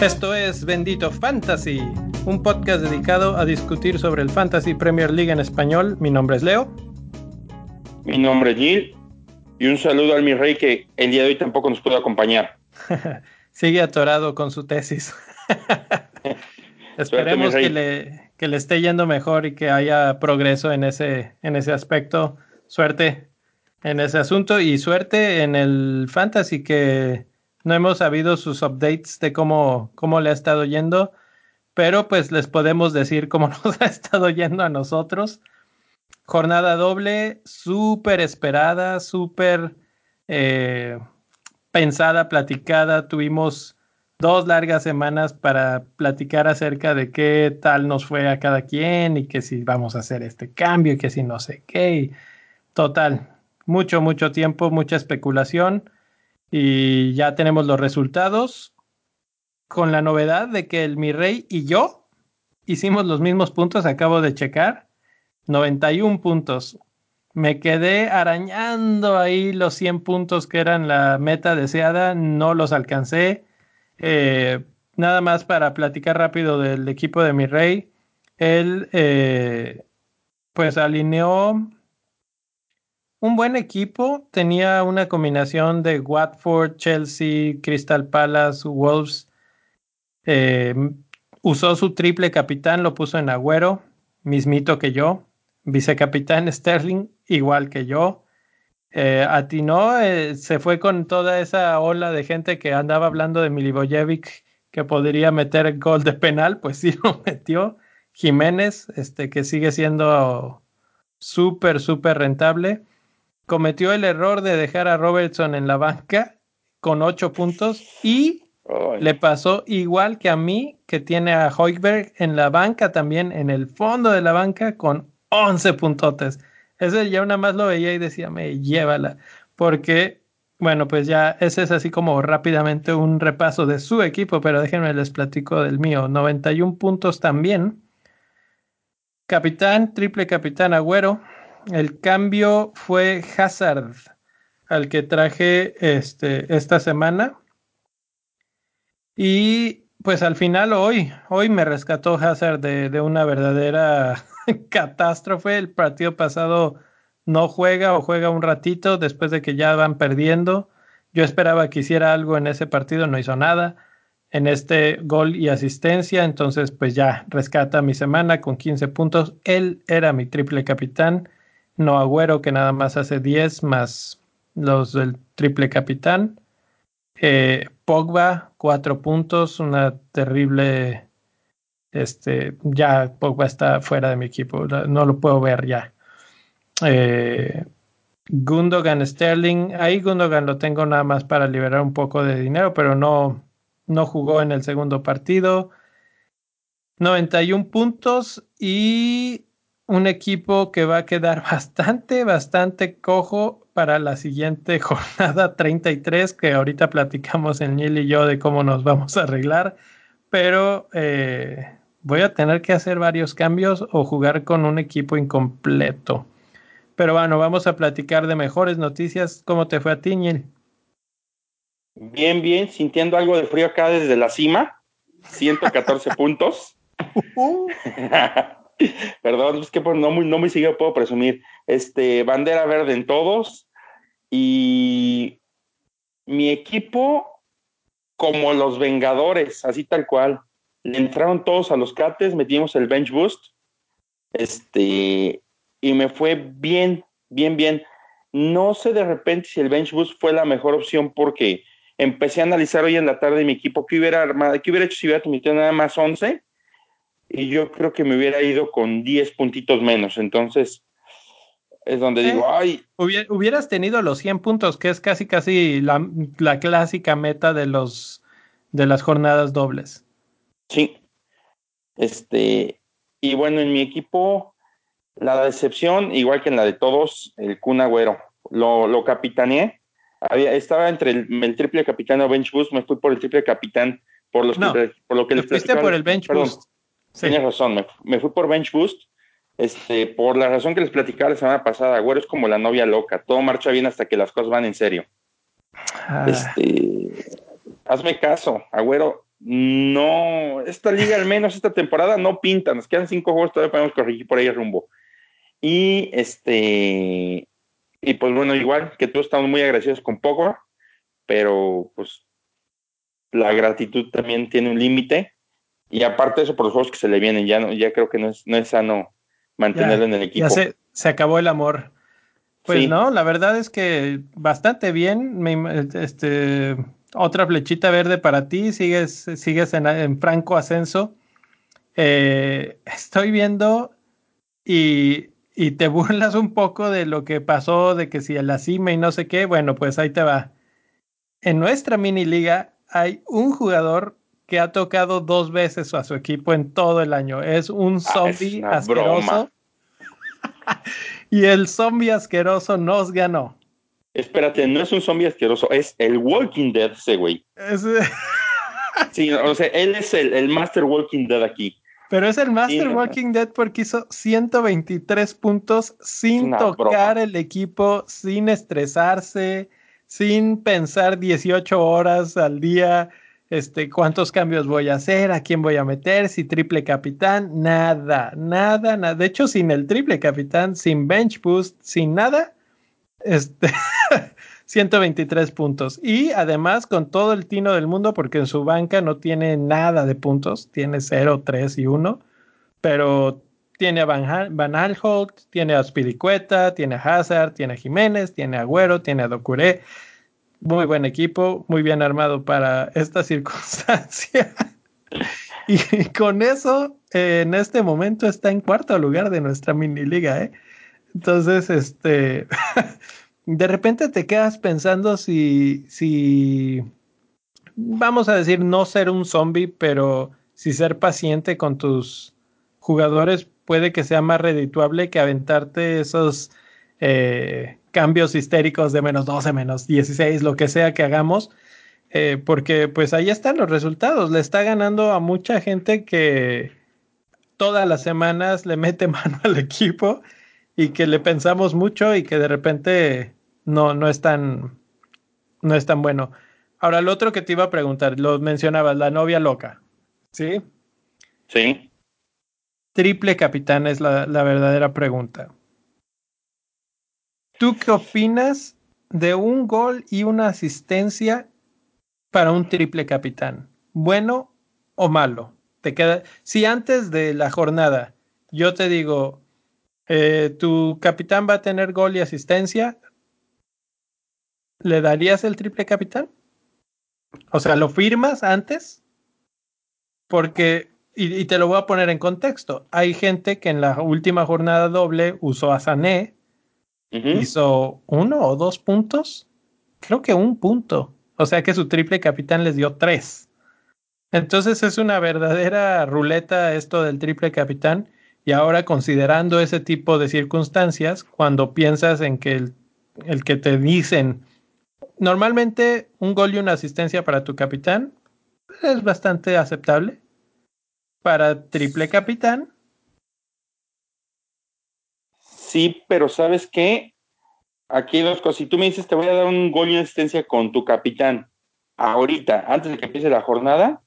Esto es Bendito Fantasy, un podcast dedicado a discutir sobre el Fantasy Premier League en español. Mi nombre es Leo. Mi nombre es Gil. Y un saludo al mi rey que el día de hoy tampoco nos pudo acompañar. Sigue atorado con su tesis. Esperemos que le, que le esté yendo mejor y que haya progreso en ese, en ese aspecto. Suerte en ese asunto y suerte en el fantasy que no hemos sabido sus updates de cómo, cómo le ha estado yendo, pero pues les podemos decir cómo nos ha estado yendo a nosotros. Jornada doble, súper esperada, súper eh, pensada, platicada. Tuvimos dos largas semanas para platicar acerca de qué tal nos fue a cada quien y que si vamos a hacer este cambio y que si no sé qué. Total, mucho, mucho tiempo, mucha especulación y ya tenemos los resultados con la novedad de que el mi rey y yo hicimos los mismos puntos, acabo de checar, 91 puntos. Me quedé arañando ahí los 100 puntos que eran la meta deseada, no los alcancé eh, nada más para platicar rápido del equipo de mi rey. Él eh, pues alineó un buen equipo. Tenía una combinación de Watford, Chelsea, Crystal Palace, Wolves. Eh, usó su triple capitán, lo puso en Agüero, mismito que yo. Vicecapitán Sterling, igual que yo. Eh, atinó, eh, se fue con toda esa ola de gente que andaba hablando de Milivojevic que podría meter gol de penal, pues sí lo metió. Jiménez, este, que sigue siendo súper, súper rentable, cometió el error de dejar a Robertson en la banca con ocho puntos y le pasó igual que a mí, que tiene a Hoiberg en la banca también, en el fondo de la banca, con 11 puntotes. Ese ya una más lo veía y decía, me llévala. Porque, bueno, pues ya ese es así como rápidamente un repaso de su equipo, pero déjenme les platico del mío. 91 puntos también. Capitán, triple capitán Agüero. El cambio fue Hazard, al que traje este, esta semana. Y pues al final hoy, hoy me rescató Hazard de, de una verdadera catástrofe. El partido pasado no juega o juega un ratito después de que ya van perdiendo. Yo esperaba que hiciera algo en ese partido, no hizo nada. En este gol y asistencia, entonces pues ya rescata mi semana con 15 puntos. Él era mi triple capitán, no Agüero que nada más hace 10 más los del triple capitán. Eh, Pogba, 4 puntos, una terrible este, ya Pogba está fuera de mi equipo, no lo puedo ver ya. Eh, Gundogan Sterling, ahí Gundogan lo tengo nada más para liberar un poco de dinero, pero no, no jugó en el segundo partido. 91 puntos y un equipo que va a quedar bastante, bastante cojo para la siguiente jornada 33, que ahorita platicamos en Neil y yo de cómo nos vamos a arreglar, pero eh, voy a tener que hacer varios cambios o jugar con un equipo incompleto. Pero bueno, vamos a platicar de mejores noticias. ¿Cómo te fue a ti, Bien, bien, sintiendo algo de frío acá desde la cima. 114 puntos. Perdón, es que pues, no muy, no muy sigue puedo presumir. Este, bandera verde en todos. Y mi equipo, como los Vengadores, así tal cual entraron todos a los cates, metimos el bench boost, este, y me fue bien, bien, bien. No sé de repente si el bench boost fue la mejor opción porque empecé a analizar hoy en la tarde mi equipo que hubiera armado, que hubiera hecho si hubiera metido nada más 11 y yo creo que me hubiera ido con 10 puntitos menos. Entonces, es donde digo, ay. Hubieras tenido los 100 puntos, que es casi, casi la, la clásica meta de los de las jornadas dobles. Sí. Este, y bueno, en mi equipo, la decepción, igual que en la de todos, el Kun Agüero. Lo, lo capitaneé. Había, estaba entre el, triple capitán o bench boost, me fui por el triple capitán, por, los por lo que les fuiste por el bench boost. Tienes razón, me, fui por bench boost Este, por la razón que les platicaba la semana pasada, Agüero es como la novia loca, todo marcha bien hasta que las cosas van en serio. Ah. Este, hazme caso, Agüero, no, esta liga al menos esta temporada no pinta, nos quedan cinco juegos, todavía podemos corregir por ahí rumbo. Y este, y pues bueno, igual que tú estamos muy agradecidos con Pogba, pero pues la gratitud también tiene un límite. Y aparte de eso, por los juegos que se le vienen, ya no, ya creo que no es, no es sano mantenerlo en el equipo. Ya se, se acabó el amor. Pues no, la verdad es que bastante bien. este, otra flechita verde para ti. Sigues, sigues en, franco ascenso. Eh, estoy viendo y, y, te burlas un poco de lo que pasó, de que si a la cima y no sé qué. Bueno, pues ahí te va. En nuestra mini liga hay un jugador que ha tocado dos veces a su equipo en todo el año. Es un ah, zombie asqueroso. y el zombie asqueroso nos ganó. Espérate, no es un zombie asqueroso, es el Walking Dead ese güey. sí, o sea, él es el, Master Walking Dead aquí. Pero es el Master Walking Dead porque hizo 123 puntos sin tocar el equipo, sin estresarse, sin pensar 18 horas al día este, cuántos cambios voy a hacer, a quién voy a meter, si triple capitán, nada, nada, nada. De hecho, sin el triple capitán, sin bench boost, sin nada, este, 123 puntos. Y además con todo el tino del mundo, porque en su banca no tiene nada de puntos, tiene 0, 3 y 1, pero tiene a Van, Van tiene a Spiricueta, tiene a Hazard, tiene a Jiménez, tiene a Agüero, tiene a Docuré muy buen equipo, muy bien armado para esta circunstancia. y con eso, en este momento está en cuarto lugar de nuestra mini liga, ¿eh? Entonces, este, de repente te quedas pensando si, si, vamos a decir, no ser un zombie, pero si ser paciente con tus jugadores puede que sea más redituable que aventarte esos eh, cambios histéricos de menos 12, menos 16, lo que sea que hagamos, eh, porque pues ahí están los resultados. Le está ganando a mucha gente que todas las semanas le mete mano al equipo y que le pensamos mucho y que de repente no, no es tan, no es tan bueno. Ahora, lo otro que te iba a preguntar, lo mencionabas, la novia loca, ¿sí? Sí. Triple capitán es la, la verdadera pregunta. ¿Tú qué opinas de un gol y una asistencia para un triple capitán? ¿Bueno o malo? Te queda. Si antes de la jornada yo te digo, eh, tu capitán va a tener gol y asistencia, ¿le darías el triple capitán? O sea, ¿lo firmas antes? Porque, y, y, te lo voy a poner en contexto, hay gente que en la última jornada doble usó a Sané hizo uno o dos puntos. Creo que un punto. O sea que su triple capitán les dio tres. Entonces es una verdadera ruleta esto del triple capitán. Y ahora considerando ese tipo de circunstancias, cuando piensas en que el, el que te dicen, normalmente un gol y una asistencia para tu capitán es bastante aceptable. Para triple capitán, Sí, pero ¿sabes qué? Aquí hay dos cosas. Si tú me dices, te voy a dar un gol y una asistencia con tu capitán, ahorita, antes de que empiece la jornada,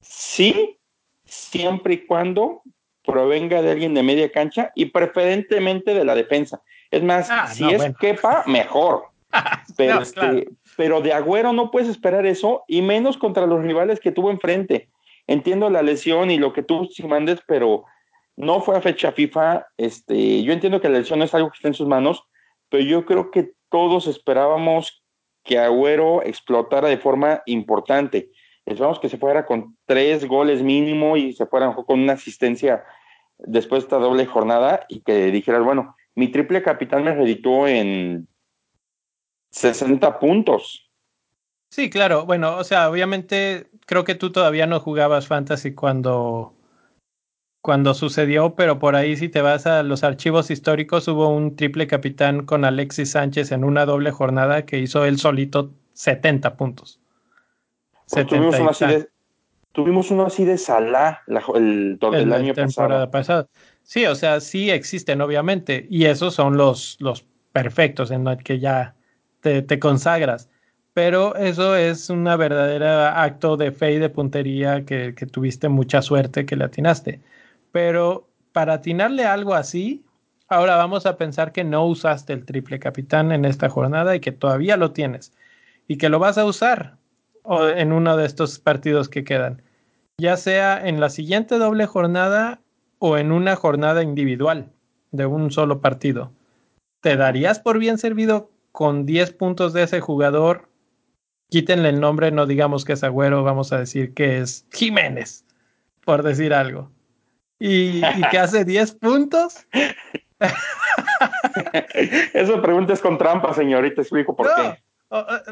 sí, siempre y cuando provenga de alguien de media cancha y preferentemente de la defensa. Es más, ah, si es quepa, mejor. Pero, este, pero de Agüero no puedes esperar eso y menos contra los rivales que tuvo enfrente. Entiendo la lesión y lo que tú si mandes, pero no fue a fecha FIFA. Este, yo entiendo que la elección no es algo que esté en sus manos, pero yo creo que todos esperábamos que Agüero explotara de forma importante. Esperamos que se fuera con tres goles mínimo y se fuera con una asistencia después de esta doble jornada y que dijeras, bueno, mi triple capitán me reditó en 60 puntos. Sí, claro. Bueno, o sea, obviamente creo que tú todavía no jugabas fantasy cuando cuando sucedió, pero por ahí si te vas a los archivos históricos hubo un triple capitán con Alexis Sánchez en una doble jornada que hizo él solito 70 puntos. Pues tuvimos, tuvimos uno así de Salah el, el, año pasado. Sí, o sea, sí existen, obviamente, y esos son los, los perfectos en los que ya te, te consagras. Pero eso es una verdadera acto de fe y de puntería que, que tuviste mucha suerte que le atinaste. Pero para atinarle algo así, ahora vamos a pensar que no usaste el triple capitán en esta jornada y que todavía lo tienes y que lo vas a usar en uno de estos partidos que quedan, ya sea en la siguiente doble jornada o en una jornada individual de un solo partido. ¿Te darías por bien servido con 10 puntos de ese jugador? Quítenle el nombre, no digamos que es Agüero, vamos a decir que es Jiménez, por decir algo. ¿Y, que hace 10 puntos? Esa pregunta es con trampa, señorita, explico por qué.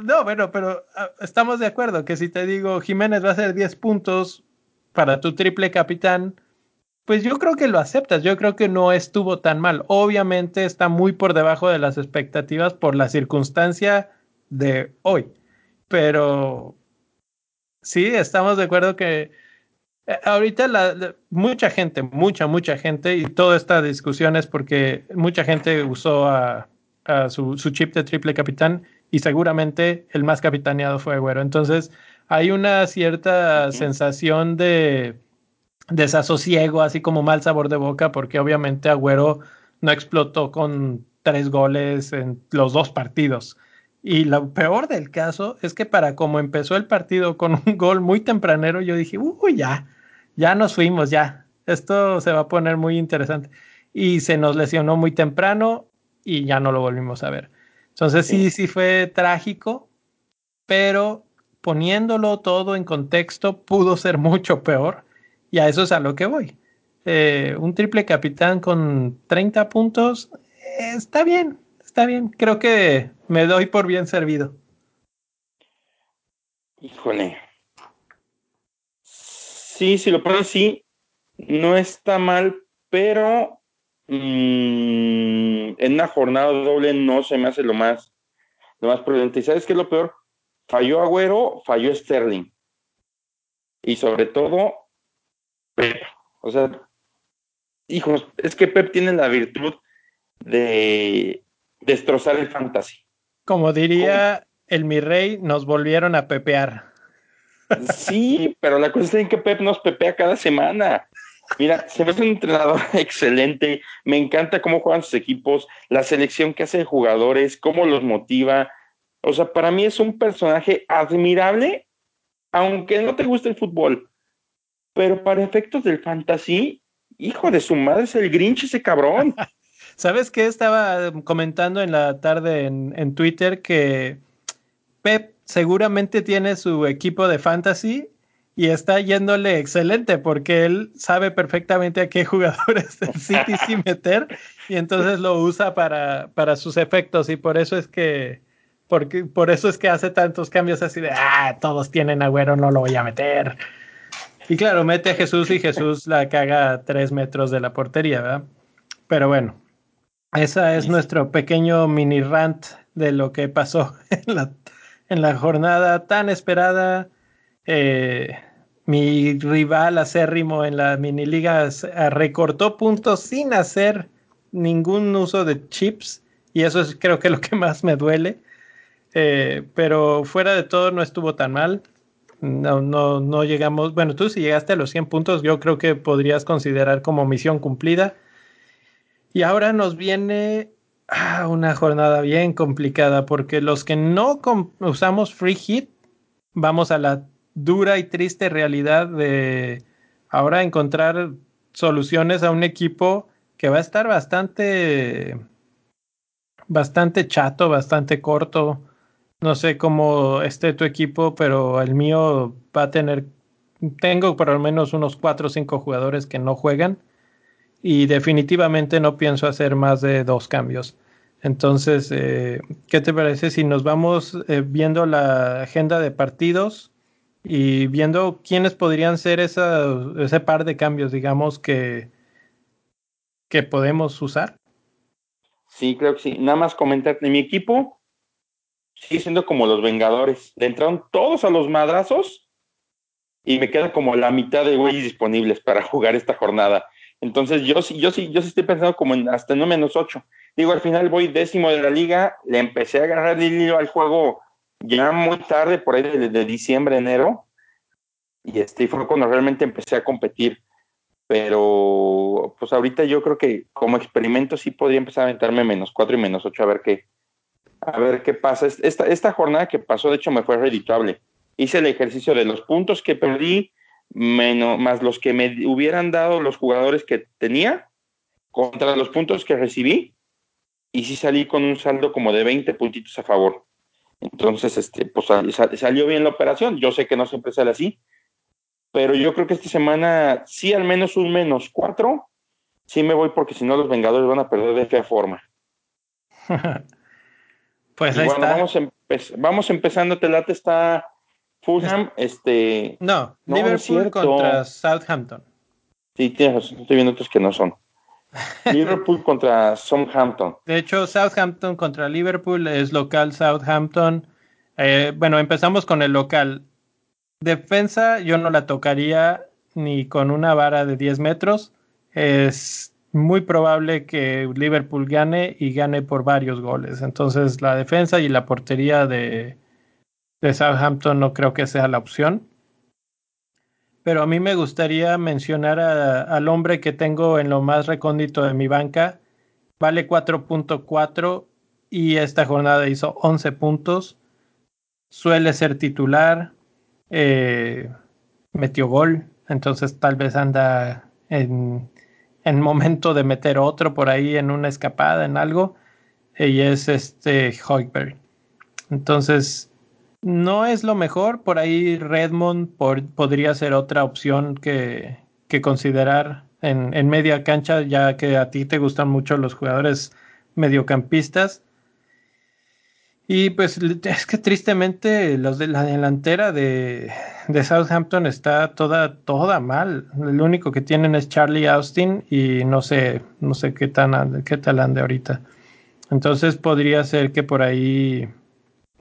no, bueno, pero ah, estamos de acuerdo que si te digo Jiménez va a hacer 10 puntos para tu triple capitán, pues yo creo que lo aceptas, yo creo que no estuvo tan mal. Obviamente está muy por debajo de las expectativas por la circunstancia de hoy, pero sí, estamos de acuerdo que ahorita la, mucha gente, mucha, mucha gente, y toda esta discusión es porque mucha gente usó a, su, chip de triple capitán y seguramente el más capitaneado fue Agüero. Entonces hay una cierta sensación de desasosiego, así como mal sabor de boca, porque obviamente Agüero no explotó con tres goles en los dos partidos. Y lo peor del caso es que para como empezó el partido con un gol muy tempranero, yo dije, uy, ya, ya nos fuimos, ya. Esto se va a poner muy interesante. Y se nos lesionó muy temprano y ya no lo volvimos a ver. Entonces sí, sí fue trágico, pero poniéndolo todo en contexto, pudo ser mucho peor. Y a eso es a lo que voy. Eh, un triple capitán con 30 puntos eh, está bien, está bien. Creo que me doy por bien servido. Híjole. Sí, si lo pones así, no está mal, pero mm, en una jornada doble no se me hace lo más, lo más prudente. ¿Y sabes qué es lo peor? Falló Agüero, falló Sterling. Y sobre todo, Pep. O sea, hijos, es que Pep tiene la virtud de destrozar el fantasy. Como diría el mi rey, nos volvieron a pepear. Sí, pero la cosa es que Pep nos pepea cada semana. Mira, se ve un entrenador excelente, me encanta cómo juegan sus equipos, la selección que hace de jugadores, cómo los motiva. O sea, para mí es un personaje admirable, aunque no te guste el fútbol. Pero para efectos del fantasy, hijo de su madre, es el Grinch ese cabrón. ¿Sabes qué? Estaba comentando en la tarde en, en Twitter que Pep seguramente tiene su equipo de fantasy y está yéndole excelente porque él sabe perfectamente a qué jugadores del City sí meter y entonces lo usa para, para sus efectos y por eso es que porque, por eso es que hace tantos cambios así de ah, todos tienen agüero, no lo voy a meter. Y claro, mete a Jesús y Jesús la caga a tres metros de la portería, ¿verdad? Pero bueno, esa es nuestro pequeño mini rant de lo que pasó en la, en la jornada tan esperada. Eh, mi rival acérrimo en la mini liga recortó puntos sin hacer ningún uso de chips y eso es creo que lo que más me duele. Eh, pero fuera de todo no estuvo tan mal no, no, no llegamos, bueno, tú si llegaste a los 100 puntos, yo creo que podrías considerar como misión cumplida. Y ahora nos viene ah, una jornada bien complicada porque los que no usamos free hit, vamos a la dura y triste realidad de ahora encontrar soluciones a un equipo que va a estar bastante bastante chato, bastante corto. No sé cómo esté tu equipo, pero el mío va a tener, tengo por lo menos unos cuatro o cinco jugadores que no juegan y definitivamente no pienso hacer más de dos cambios. Entonces, eh, ¿qué te parece si nos vamos eh, viendo la agenda de partidos y viendo quiénes podrían ser esa, ese par de cambios, digamos, que, que podemos usar? Sí, creo que sí. Nada más comentar, en mi equipo sigue siendo como los Vengadores. Le entraron todos a los madrazos y me queda como la mitad de güeyes disponibles para jugar esta jornada. Entonces yo sí, yo sí, yo sí estoy pensando como en hasta no menos ocho. Digo, al final voy décimo de la liga, le empecé a agarrar el hilo al juego ya muy tarde, por ahí de, de diciembre, enero, y este fue cuando realmente empecé a competir. Pero pues ahorita yo creo que como experimento sí podría empezar a aventarme menos cuatro y menos ocho a ver qué, a ver qué pasa. Esta, esta jornada que pasó, de hecho, me fue redituable. Hice el ejercicio de los puntos que perdí, menos, más los que me hubieran dado los jugadores que tenía, contra los puntos que recibí, y sí salí con un saldo como de 20 puntitos a favor. Entonces, este, pues salió bien la operación. Yo sé que no siempre sale así, pero yo creo que esta semana sí al menos un menos cuatro, sí me voy porque si no los Vengadores van a perder de fea forma. Pues ahí está. Vamos, vamos empezando, Telate está Fulham, este... No, Liverpool contra Southampton. Sí, tienes razón, estoy viendo otros que no son. Liverpool contra Southampton. De hecho, Southampton contra Liverpool es local Southampton. Eh, bueno, empezamos con el local. Defensa, yo no la tocaría ni con una vara de 10 metros. Es muy probable que Liverpool gane y gane por varios goles. Entonces la defensa y la portería de, de Southampton no creo que sea la opción. Pero a mí me gustaría mencionar al hombre que tengo en lo más recóndito de mi banca. Vale 4.4 y esta jornada hizo 11 puntos. Suele ser titular. Eh, metió gol. Entonces tal vez anda en en momento de meter otro por ahí en una escapada, en algo, y es este Hoiberg. Entonces, no es lo mejor, por ahí Redmond podría ser otra opción que, considerar en, media cancha, ya que a ti te gustan mucho los jugadores mediocampistas. Y pues es que tristemente los de la delantera de, de, Southampton está toda, toda mal. El único que tienen es Charlie Austin y no sé, no sé qué tan qué tal ande ahorita. Entonces podría ser que por ahí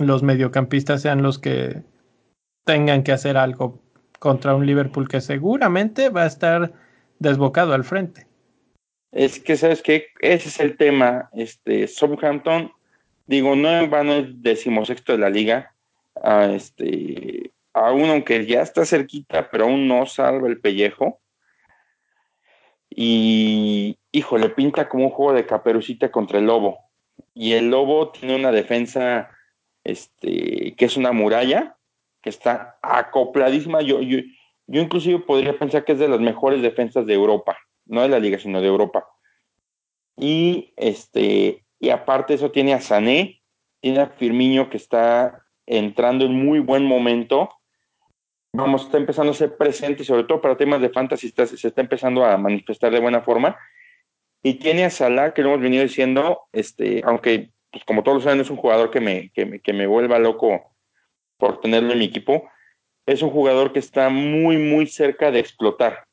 los mediocampistas sean los que tengan que hacer algo contra un Liverpool que seguramente va a estar desbocado al frente. Es que sabes que ese es el tema. Este Southampton digo, no en vano es decimosexto de la liga, a este, aún aunque ya está cerquita, pero aún no salva el pellejo. Y, híjole, pinta como un juego de caperucita contra el lobo. Y el lobo tiene una defensa, este, que es una muralla, que está acopladísima. Yo, yo, yo inclusive podría pensar que es de las mejores defensas de Europa, no de la liga, sino de Europa. Y este, y aparte eso tiene a Sané, tiene a Firmino que está entrando en muy buen momento. Vamos, está empezando a ser presente, sobre todo para temas de fantasy, se está empezando a manifestar de buena forma. Y tiene a Salah, que lo hemos venido diciendo, este, aunque, pues como todos saben, es un jugador que me, que que me vuelva loco por tenerlo en mi equipo. Es un jugador que está muy, muy cerca de explotar.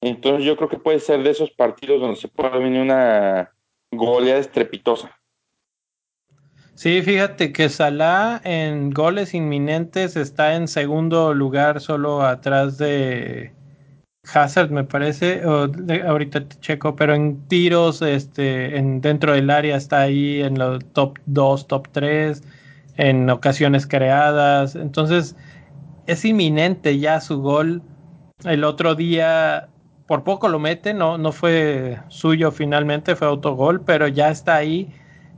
Entonces yo creo que puede ser de esos partidos donde se puede venir una, goleada estrepitosa. Sí, fíjate que Salah en goles inminentes está en segundo lugar, solo atrás de Hazard, me parece. Ahorita te checo, pero en tiros, este, en dentro del área está ahí en los top 2, top 3, en ocasiones creadas. Entonces, es inminente ya su gol. El otro día por poco lo mete, no, no fue suyo finalmente, fue autogol, pero ya está ahí.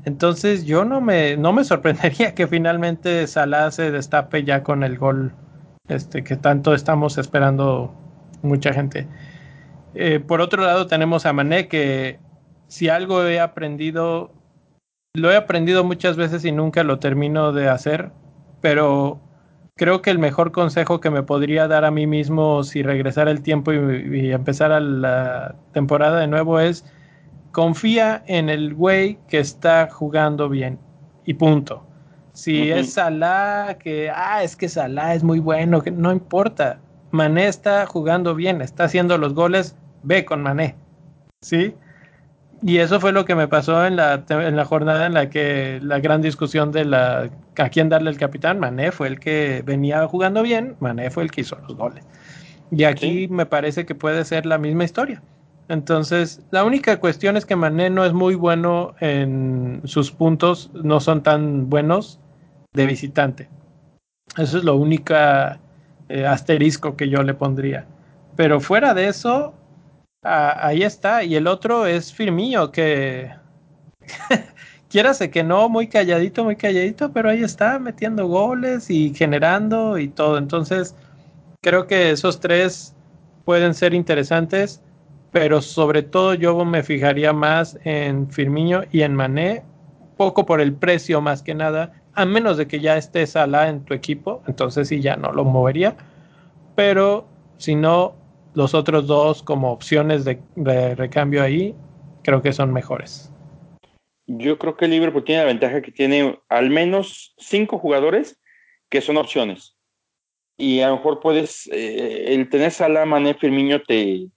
Entonces yo no me, no me sorprendería que finalmente Salah se destape ya con el gol este, que tanto estamos esperando mucha gente. Eh, por otro lado tenemos a Mané que si algo he aprendido, lo he aprendido muchas veces y nunca lo termino de hacer, pero creo que el mejor consejo que me podría dar a mí mismo si regresara el tiempo y, empezar a la temporada de nuevo es confía en el güey que está jugando bien y punto. Si es Salah, que, ah, es que Salah es muy bueno, que no importa. Mané está jugando bien, está haciendo los goles, ve con Mané. ¿Sí? Y eso fue lo que me pasó en la, en la jornada en la que la gran discusión de la a quién darle el capitán. Mané fue el que venía jugando bien, Mané fue el que hizo los goles. Y aquí me parece que puede ser la misma historia. Entonces, la única cuestión es que Mané no es muy bueno en sus puntos, no son tan buenos de visitante. Eso es lo único eh, asterisco que yo le pondría. Pero fuera de eso, ahí está. Y el otro es Firmillo, que quiérase que no, muy calladito, muy calladito, pero ahí está metiendo goles y generando y todo. Entonces, creo que esos tres pueden ser interesantes, pero sobre todo yo me fijaría más en Firmino y en Mané, poco por el precio más que nada, a menos de que ya esté Salah en tu equipo, entonces sí ya no lo movería, pero si no, los otros dos como opciones de, recambio ahí, creo que son mejores. Yo creo que Liverpool tiene la ventaja que tiene al menos cinco jugadores que son opciones y a lo mejor puedes, eh, el tener Salah, Mané, Firmino te,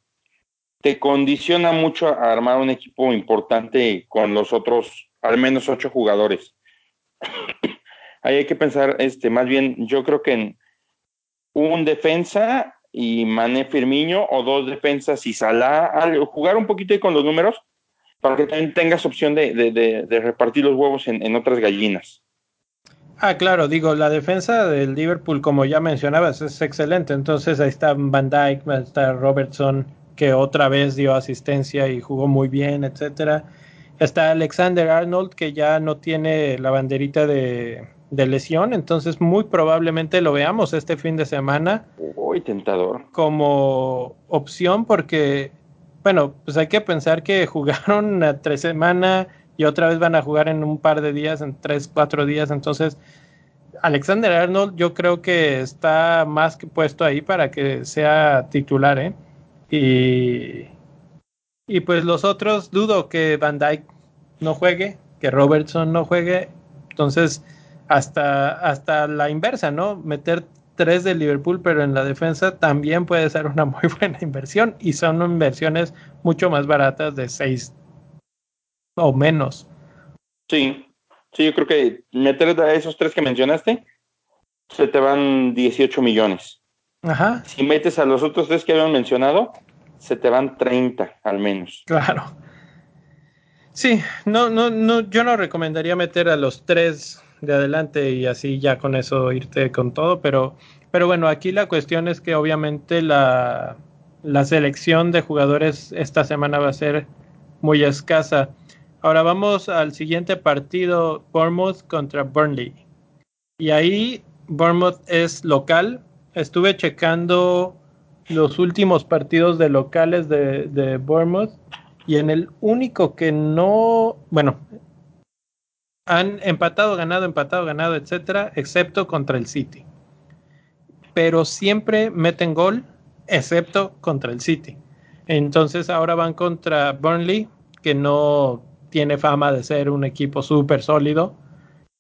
te condiciona mucho a armar un equipo importante con los otros, al menos ocho jugadores. Ahí hay que pensar, este, más bien, yo creo que en un defensa y Mané Firmino o dos defensas y Salah, jugar un poquito ahí con los números para que también tengas opción de, repartir los huevos en, otras gallinas. Ah, claro, digo, la defensa del Liverpool, como ya mencionabas, es excelente. Entonces ahí está Van Dyke, está Robertson, que otra vez dio asistencia y jugó muy bien, etcétera. Está Alexander Arnold, que ya no tiene la banderita de, lesión, entonces muy probablemente lo veamos este fin de semana. Uy, tentador. Como opción, porque, bueno, pues hay que pensar que jugaron a tres semanas y otra vez van a jugar en un par de días, en tres, cuatro días. Entonces, Alexander Arnold yo creo que está más que puesto ahí para que sea titular, ¿eh? Y, y pues los otros, dudo que Van Dyke no juegue, que Robertson no juegue. Entonces, hasta, hasta la inversa, ¿no? Meter tres de Liverpool, pero en la defensa también puede ser una muy buena inversión y son inversiones mucho más baratas de seis o menos. Sí, sí, yo creo que meter a esos tres que mencionaste, se te van 18 millones. Ajá. Si metes a los otros tres que habían mencionado, se te van 30 al menos. Claro. Sí, no, no, no, yo no recomendaría meter a los tres de adelante y así ya con eso irte con todo, pero, pero bueno, aquí la cuestión es que obviamente la, la selección de jugadores esta semana va a ser muy escasa. Ahora vamos al siguiente partido, Bournemouth contra Burnley. Y ahí Bournemouth es local. Estuve checando los últimos partidos de locales de, de Bournemouth y en el único que no, bueno, han empatado, ganado, empatado, ganado, etcétera, excepto contra el City. Pero siempre meten gol, excepto contra el City. Entonces ahora van contra Burnley, que no tiene fama de ser un equipo súper sólido.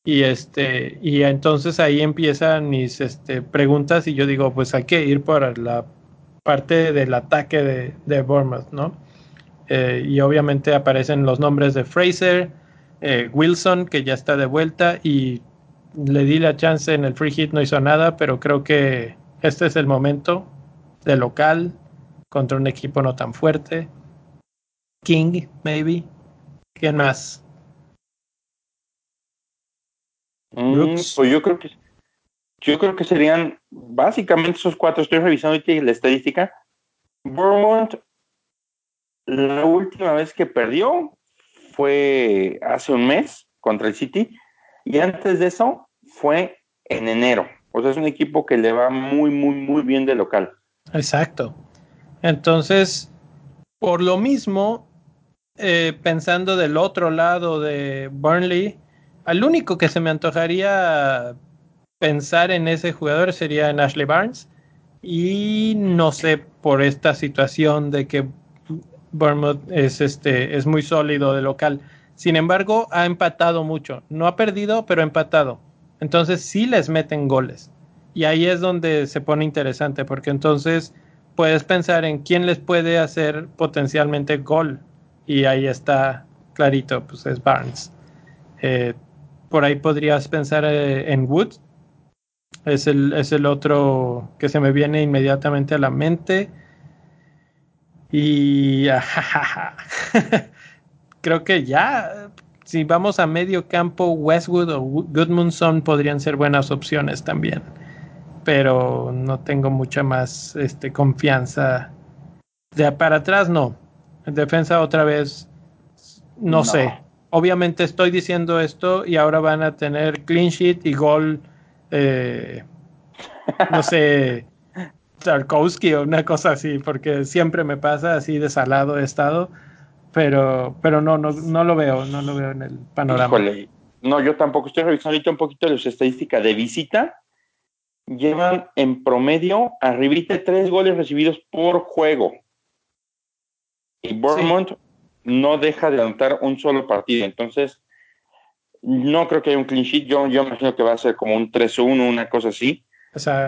Y este, y entonces ahí empiezan mis este, preguntas y yo digo, pues hay que ir por la parte del ataque de, de Bournemouth, ¿no? Eh, y obviamente aparecen los nombres de Fraser, eh, Wilson, que ya está de vuelta, y le di la chance en el free hit, no hizo nada, pero creo que este es el momento de local contra un equipo no tan fuerte. King, maybe. ¿Quién más? Mm, pues yo creo que yo creo que serían básicamente esos cuatro. Estoy revisando la estadística. Bournemouth, la última vez que perdió fue hace un mes contra el City y antes de eso fue en enero. O sea, es un equipo que le va muy, muy, muy bien de local. Exacto. Entonces, por lo mismo, eh, pensando del otro lado de Burnley, al único que se me antojaría pensar en ese jugador sería en Ashley Barnes. Y no sé por esta situación de que Bournemouth es, este, es muy sólido de local. Sin embargo, ha empatado mucho. No ha perdido, pero ha empatado. Entonces sí les meten goles. Y ahí es donde se pone interesante, porque entonces puedes pensar en quién les puede hacer potencialmente gol y ahí está clarito, pues es Barnes. Eh, por ahí podrías pensar eh, en Wood. Es el, es el otro que se me viene inmediatamente a la mente. Y creo que ya, si vamos a medio campo, Westwood o Goodmanson podrían ser buenas opciones también. Pero no tengo mucha más este, confianza. De para atrás, no. En defensa, otra vez, no, sé. Obviamente estoy diciendo esto y ahora van a tener clean sheet y gol, eh, no sé, Tarkovsky o una cosa así, porque siempre me pasa así de salado he estado, pero, pero no, no, no lo veo, no lo veo en el panorama. No, yo tampoco estoy revisando ahorita un poquito las estadísticas de visita. Llevan en promedio arribita tres goles recibidos por juego. Y Bournemouth no deja de anotar un solo partido. Entonces, no creo que haya un clean sheet. Yo, yo imagino que va a ser como un 3-1, una cosa así.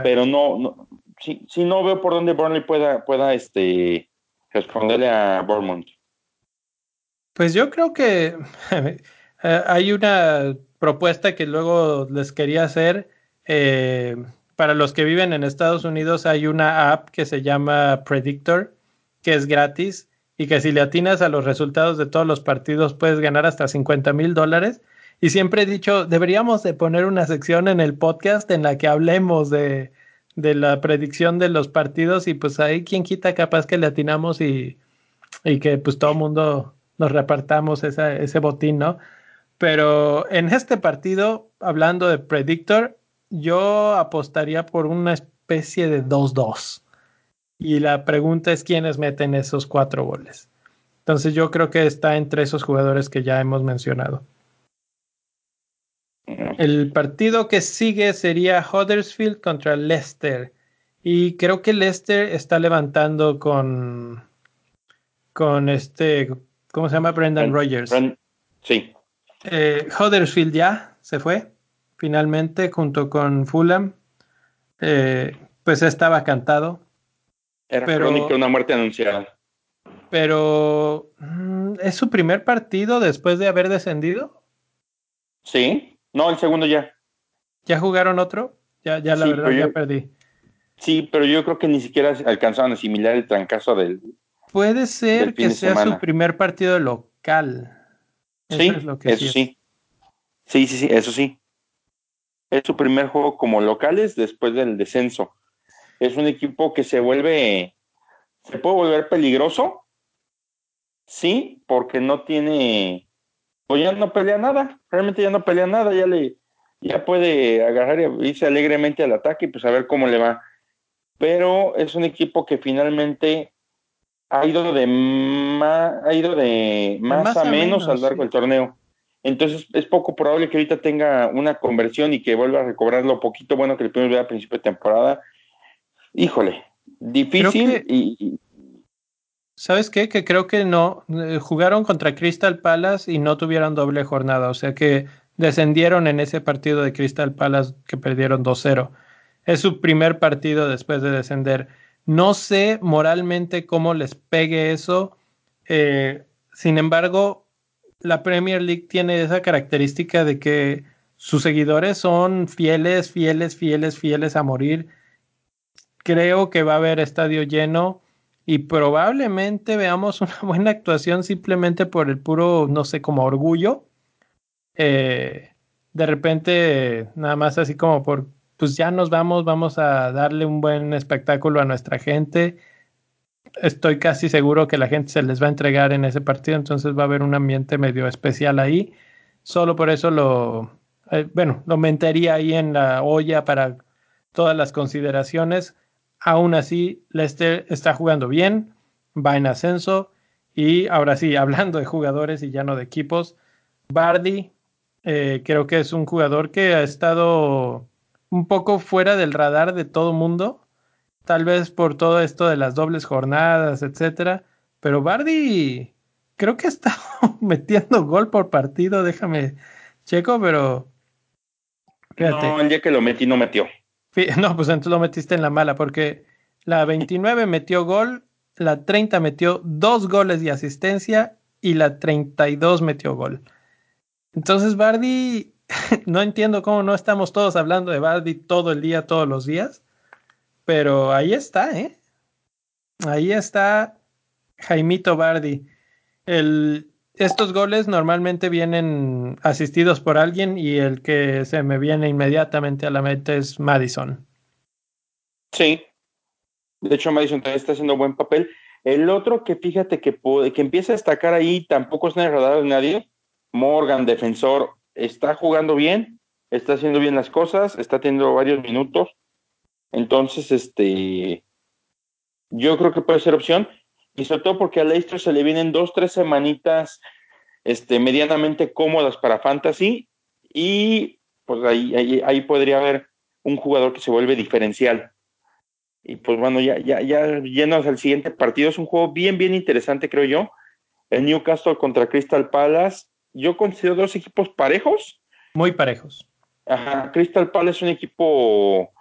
pero no, no, sí, sí, no veo por dónde Burnley pueda, pueda este, responderle a Bournemouth. Pues yo creo que eh, hay una propuesta que luego les quería hacer. Eh, para los que viven en Estados Unidos hay una app que se llama Predictor, que es gratis y que si le atinas a los resultados de todos los partidos puedes ganar hasta 50 mil dólares. Y siempre he dicho, deberíamos de poner una sección en el podcast en la que hablemos de, de la predicción de los partidos y pues ahí quien quita capaz que le atinamos y, y que pues todo el mundo nos repartamos ese botín, ¿no? Pero en este partido, hablando de Predictor, yo apostaría por una especie de 2-2. Y la pregunta es quiénes meten esos cuatro goles. Entonces yo creo que está entre esos jugadores que ya hemos mencionado. El partido que sigue sería Huddersfield contra Leicester. Y creo que Leicester está levantando con, con este, ¿cómo se llama? Brendan Rogers. sí. Eh, Huddersfield ya se fue, finalmente, junto con Fulham. Eh, pues estaba cantado. Era pero, una muerte anunciada. Pero, mm, ¿es su primer partido después de haber descendido? Sí, no, el segundo ya. ¿Ya jugaron otro? Ya, ya la verdad, ya perdí. Sí, pero yo creo que ni siquiera alcanzaron a asimilar el trancazo del. Puede ser que sea su primer partido local. sí, eso sí. Sí, sí, sí, eso sí. Es su primer juego como locales después del descenso es un equipo que se vuelve, se puede volver peligroso, sí, porque no tiene, pues ya no pelea nada, realmente ya no pelea nada, ya le, ya puede agarrar y irse alegremente al ataque y pues a ver cómo le va. Pero es un equipo que finalmente ha ido de más, ha ido de más, a, menos, a lo largo del torneo. Entonces es poco probable que ahorita tenga una conversión y que vuelva a recobrar lo poquito bueno que le pudimos ver a principio de temporada híjole, difícil y, ¿Sabes qué? Que creo que no. Eh, jugaron contra Crystal Palace y no tuvieron doble jornada. O sea que descendieron en ese partido de Crystal Palace que perdieron 2-0. Es su primer partido después de descender. No sé moralmente cómo les pegue eso. Eh, sin embargo, la Premier League tiene esa característica de que sus seguidores son fieles, fieles, fieles, fieles a morir creo que va a haber estadio lleno y probablemente veamos una buena actuación simplemente por el puro, no sé, como orgullo. Eh, de repente, nada más así como por, pues ya nos vamos, vamos a darle un buen espectáculo a nuestra gente. Estoy casi seguro que la gente se les va a entregar en ese partido, entonces va a haber un ambiente medio especial ahí. Solo por eso lo, eh, bueno, lo metería ahí en la olla para todas las consideraciones. Aún así, Leicester está jugando bien, va en ascenso. Y ahora sí, hablando de jugadores y ya no de equipos, Bardi eh, creo que es un jugador que ha estado un poco fuera del radar de todo mundo, tal vez por todo esto de las dobles jornadas, etcétera. Pero Bardi creo que está metiendo gol por partido, déjame checo, pero No, el día que lo metí no metió. No, pues entonces lo metiste en la mala, porque la 29 metió gol, la 30 metió dos goles y asistencia y la 32 metió gol. Entonces Bardi no entiendo cómo no estamos todos hablando de Bardi todo el día, todos los días, pero ahí está, ¿eh? Ahí está Jaimito Bardi. El, estos goles normalmente vienen asistidos por alguien y el que se me viene inmediatamente a la mente es Madison. Sí. De hecho, Madison también está haciendo buen papel. El otro que fíjate que, que empieza a destacar ahí, tampoco es en de nadie. Morgan, defensor, está jugando bien, está haciendo bien las cosas, está teniendo varios minutos. Entonces, este, yo creo que puede ser opción. Y sobre todo porque a Leicester se le vienen dos, tres semanitas este, medianamente cómodas para Fantasy. Y pues ahí, ahí, ahí podría haber un jugador que se vuelve diferencial. Y pues bueno, ya, ya, ya yéndonos al siguiente partido, es un juego bien, bien interesante, creo yo. El Newcastle contra Crystal Palace. Yo considero dos equipos parejos. Muy parejos. Ajá, Crystal Palace es un equipo,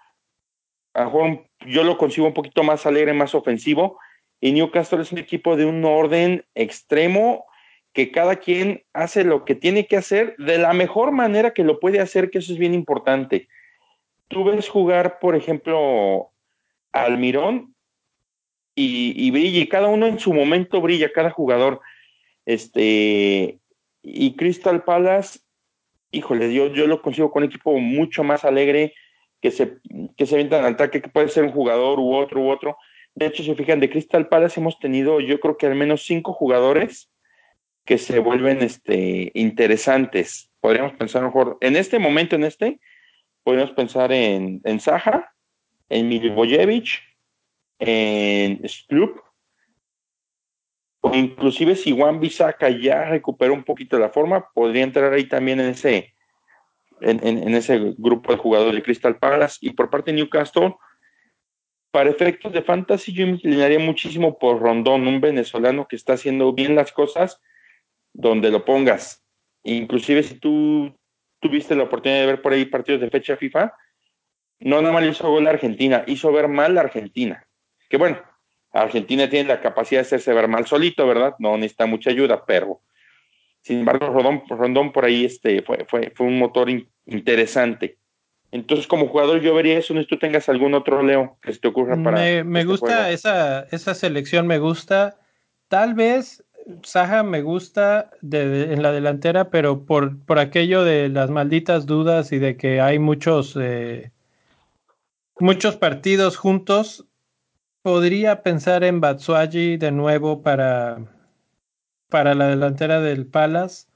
a lo mejor yo lo consigo un poquito más alegre, más ofensivo. Y Newcastle es un equipo de un orden extremo que cada quien hace lo que tiene que hacer de la mejor manera que lo puede hacer, que eso es bien importante. Tú ves jugar, por ejemplo, Almirón y, y brilla, y cada uno en su momento brilla, cada jugador. Este, y Crystal Palace, híjole, yo, yo lo consigo con un equipo mucho más alegre, que se, que se al ataque, que puede ser un jugador u otro u otro. De hecho, si fijan, de Crystal Palace hemos tenido, yo creo que al menos cinco jugadores que se vuelven este, interesantes. Podríamos pensar mejor, en este momento, en este, podríamos pensar en, en Saja, en Milivojevic, en Sloop, o inclusive si Juan Bisaca ya recuperó un poquito la forma, podría entrar ahí también en ese, en, en, ese grupo de jugadores de Crystal Palace. Y por parte de Newcastle, para efectos de fantasy, yo me inclinaría muchísimo por Rondón, un venezolano que está haciendo bien las cosas donde lo pongas. Inclusive si tú tuviste la oportunidad de ver por ahí partidos de fecha FIFA, no nada más hizo gol a Argentina, hizo ver mal a Argentina. Que bueno, Argentina tiene la capacidad de hacerse ver mal solito, ¿verdad? No necesita mucha ayuda, pero sin embargo, Rondón, Rondón por ahí este, fue, fue, fue un motor interesante. Entonces, como jugador, yo vería eso. No si tú tengas algún otro Leo que se te ocurra para. Me, me este gusta esa, esa selección, me gusta. Tal vez Saja me gusta de, en la delantera, pero por, por aquello de las malditas dudas y de que hay muchos, eh, muchos partidos juntos, podría pensar en Batsuagi de nuevo para, para la delantera del Palace.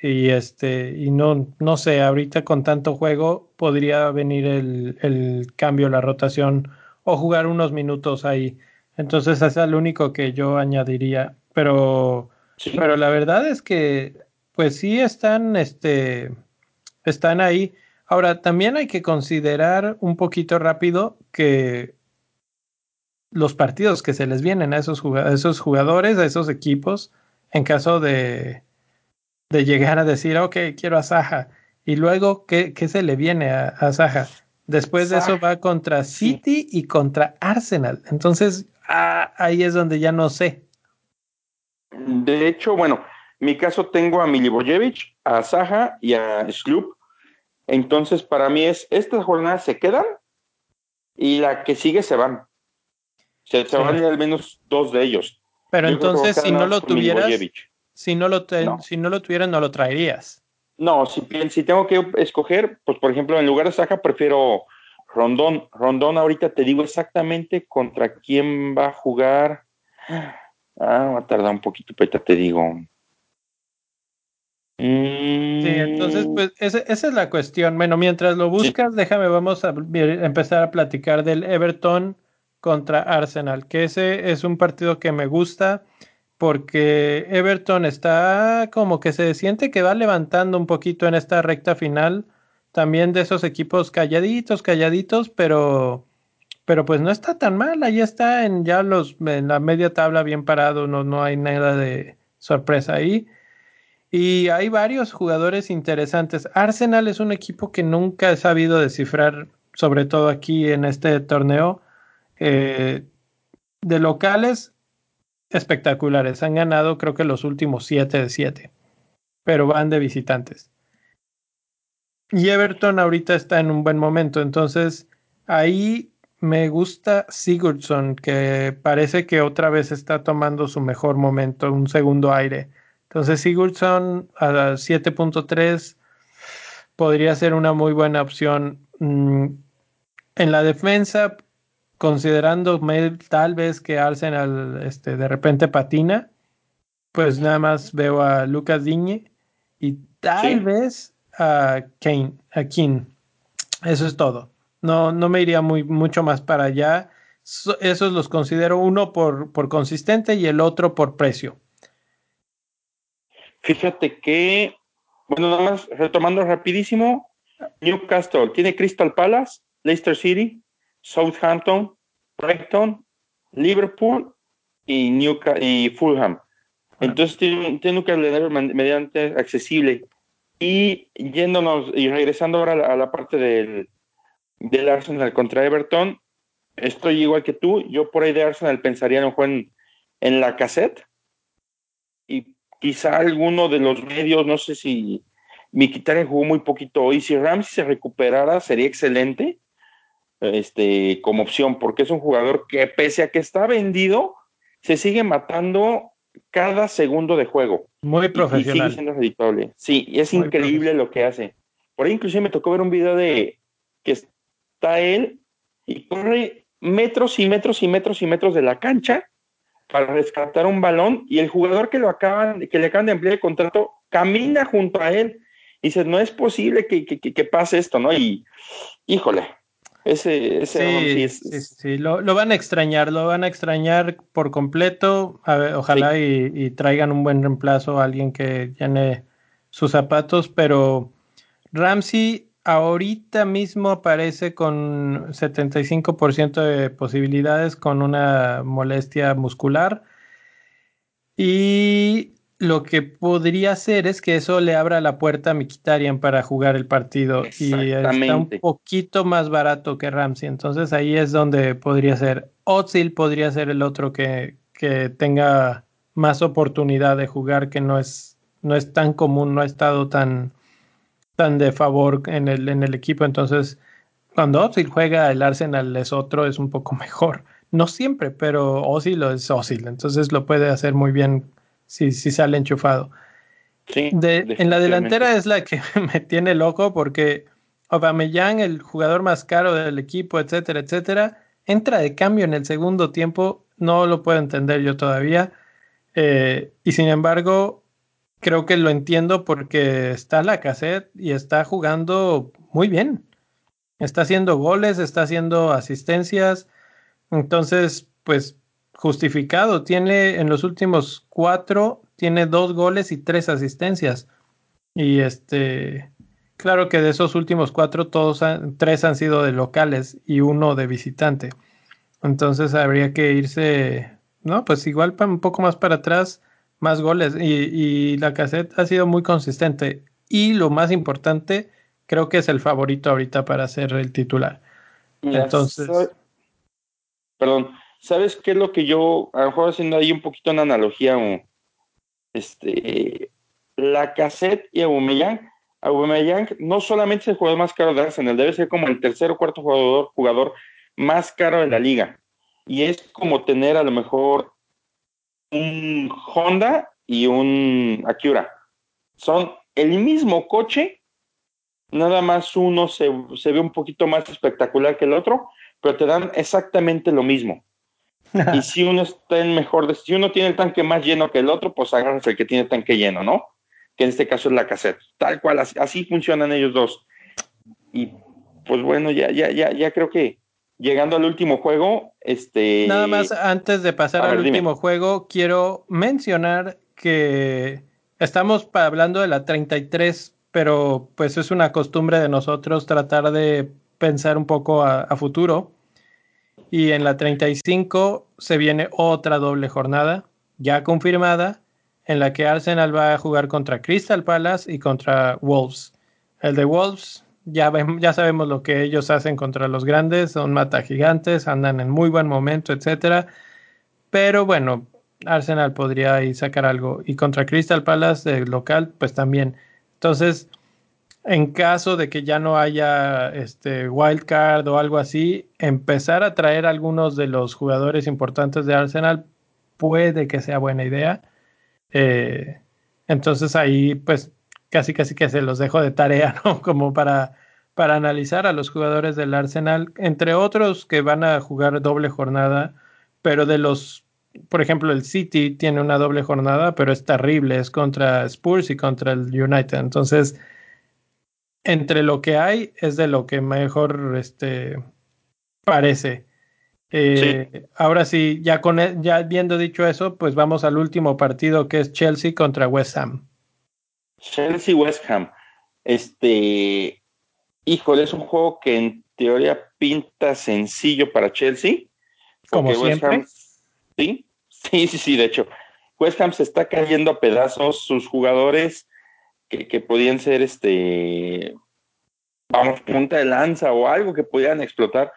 Y este, y no, no sé, ahorita con tanto juego podría venir el, el cambio, la rotación o jugar unos minutos ahí. Entonces, es el único que yo añadiría pero, pero la verdad es que, pues sí están, este, están ahí. Ahora, también hay que considerar un poquito rápido que los partidos que se les vienen a esos, esos jugadores, a esos equipos, en caso de, de llegar a decir, ok, quiero a Saja, y luego, ¿qué, qué se le viene a, a Saja? Después de eso va contra City y contra Arsenal. Entonces, ah, ahí es donde ya no sé. De hecho, bueno, mi caso tengo a Milivojevic, a Saja y a Sloop. Entonces, para mí es, estas jornadas se quedan y la que sigue se van. Se, se van al menos dos de ellos. Pero entonces, si no lo tuvieras, si no lo, si no lo tuvieras, no lo traerías. No, si, si tengo que escoger, pues por ejemplo, en lugar de Saja, prefiero Rondón. Rondón ahorita te digo exactamente contra quién va a jugar. Ah, va a tardar un poquito, pero te digo. Sí, entonces, mm. pues esa, es la cuestión. Bueno, mientras lo buscas, déjame, vamos a empezar a platicar del Everton contra Arsenal, que ese es un partido que me gusta porque Everton está como que se siente que va levantando un poquito en esta recta final, también de esos equipos calladitos, calladitos, pero pero pues no está tan mal, ahí está en ya los en la media tabla bien parado, no, no hay nada de sorpresa ahí. Y hay varios jugadores interesantes. Arsenal es un equipo que nunca he sabido descifrar, sobre todo aquí en este torneo. Eh, de locales espectaculares. Han ganado creo que los últimos 7 de 7. Pero van de visitantes. Y Everton ahorita está en un buen momento, entonces ahí me gusta Sigurdsson, que parece que otra vez está tomando su mejor momento, un segundo aire. Entonces Sigurdsson a 7.3 podría ser una muy buena opción. Mm, en la defensa, considerando tal vez que Arsenal este, de repente patina, pues nada más veo a Lucas Digne y tal vez a Kane, a King. Eso es todo. No, no me iría muy, mucho más para allá. esos los considero uno por, por consistente y el otro por precio. Fíjate que, bueno, nada más retomando rapidísimo, Newcastle tiene Crystal Palace, Leicester City, Southampton, Brighton, Liverpool y, Newcastle, y Fulham. Entonces tiene, tiene un calendario mediante accesible. Y yéndonos y regresando ahora a la, parte del, del, Arsenal contra Everton, estoy igual que tú. Yo por ahí de Arsenal pensaría en un juego en, la cassette. Y quizá alguno de los medios, no sé si Mikitarian jugó muy poquito hoy. Si Ramsey se recuperara, sería excelente este, como opción, porque es un jugador que pese a que está vendido, se sigue matando cada segundo de juego. Muy profesional. Y, sigue siendo Sí, es increíble lo que hace. Por ahí inclusive me tocó ver un video de que está él y corre metros y metros y metros y metros de la cancha para rescatar un balón y el jugador que lo acaban, que le acaban de ampliar el contrato camina junto a él y dice, no es posible que, que, que pase esto, ¿no? Y híjole, ese, ese sí, sí, Lo, van a extrañar, lo van a extrañar por completo. ojalá y, traigan un buen reemplazo, alguien que llene sus zapatos, pero Ramsey ahorita mismo aparece con 75% de posibilidades con una molestia muscular. Y lo que podría hacer es que eso le abra la puerta a Mikitarian para jugar el partido y está un poquito más barato que Ramsey, entonces ahí es donde podría ser. Ozil podría ser el otro que, que, tenga más oportunidad de jugar, que no es, no es tan común, no ha estado tan, tan de favor en el, en el equipo, entonces cuando Ozil juega el Arsenal es otro, es un poco mejor. No siempre, pero Ozil es Ozil, entonces lo puede hacer muy bien si, si sale enchufado. Sí, en la delantera es la que me tiene loco porque Aubameyang, el jugador más caro del equipo, etcétera, etcétera, entra de cambio en el segundo tiempo. No lo puedo entender yo todavía. Eh, y sin embargo, creo que lo entiendo porque está la cassette y está jugando muy bien. Está haciendo goles, está haciendo asistencias. Entonces, pues justificado. Tiene en los últimos cuatro, tiene dos goles y tres asistencias. Y este, claro que de esos últimos cuatro, todos tres han sido de locales y uno de visitante. Entonces habría que irse, no, pues igual un poco más para atrás, más goles. Y, y la cassette ha sido muy consistente. Y lo más importante, creo que es el favorito ahorita para ser el titular. Entonces. Perdón, ¿Sabes qué es lo que yo, a lo mejor haciendo ahí un poquito una analogía, este, la cassette y Aubameyang, Aubameyang no solamente es el jugador más caro de Arsenal, debe ser como el tercer o cuarto jugador, jugador más caro de la liga. Y es como tener a lo mejor un Honda y un Acura. Son el mismo coche, nada más uno se, se ve un poquito más espectacular que el otro, pero te dan exactamente lo mismo. y si uno está en mejor, si uno tiene el tanque más lleno que el otro, pues agarras el que tiene el tanque lleno, ¿no? Que en este caso es la cassette. Tal cual, así, funcionan ellos dos. Y pues bueno, ya, ya, ya, ya creo que llegando al último juego, este. Nada más antes de pasar al último juego, quiero mencionar que estamos hablando de la 33, pero pues es una costumbre de nosotros tratar de pensar un poco a futuro. Y en la 35 se viene otra doble jornada, ya confirmada, en la que Arsenal va a jugar contra Crystal Palace y contra Wolves. El de Wolves, ya, ya sabemos lo que ellos hacen contra los grandes, son mata gigantes, andan en muy buen momento, etcétera. Pero bueno, Arsenal podría ahí sacar algo. Y contra Crystal Palace, el local, pues también. Entonces, en caso de que ya no haya este wildcard o algo así, empezar a traer algunos de los jugadores importantes de Arsenal puede que sea buena idea. Eh, entonces ahí pues casi casi que se los dejo de tarea, ¿no? Como para, para analizar a los jugadores del Arsenal, entre otros que van a jugar doble jornada, pero de los, por ejemplo, el City tiene una doble jornada, pero es terrible, es contra Spurs y contra el United. Entonces, entre lo que hay es de lo que mejor este, parece. Eh, ahora sí, ya, con, e, ya habiendo dicho eso, pues vamos al último partido que es Chelsea contra West Ham. Chelsea West Ham. Este, híjole, es un juego que en teoría pinta sencillo para Chelsea. Como siempre. sí, sí, sí, sí, de hecho. West Ham se está cayendo a pedazos, sus jugadores que, podían ser este, vamos, punta de lanza o algo que pudieran explotar,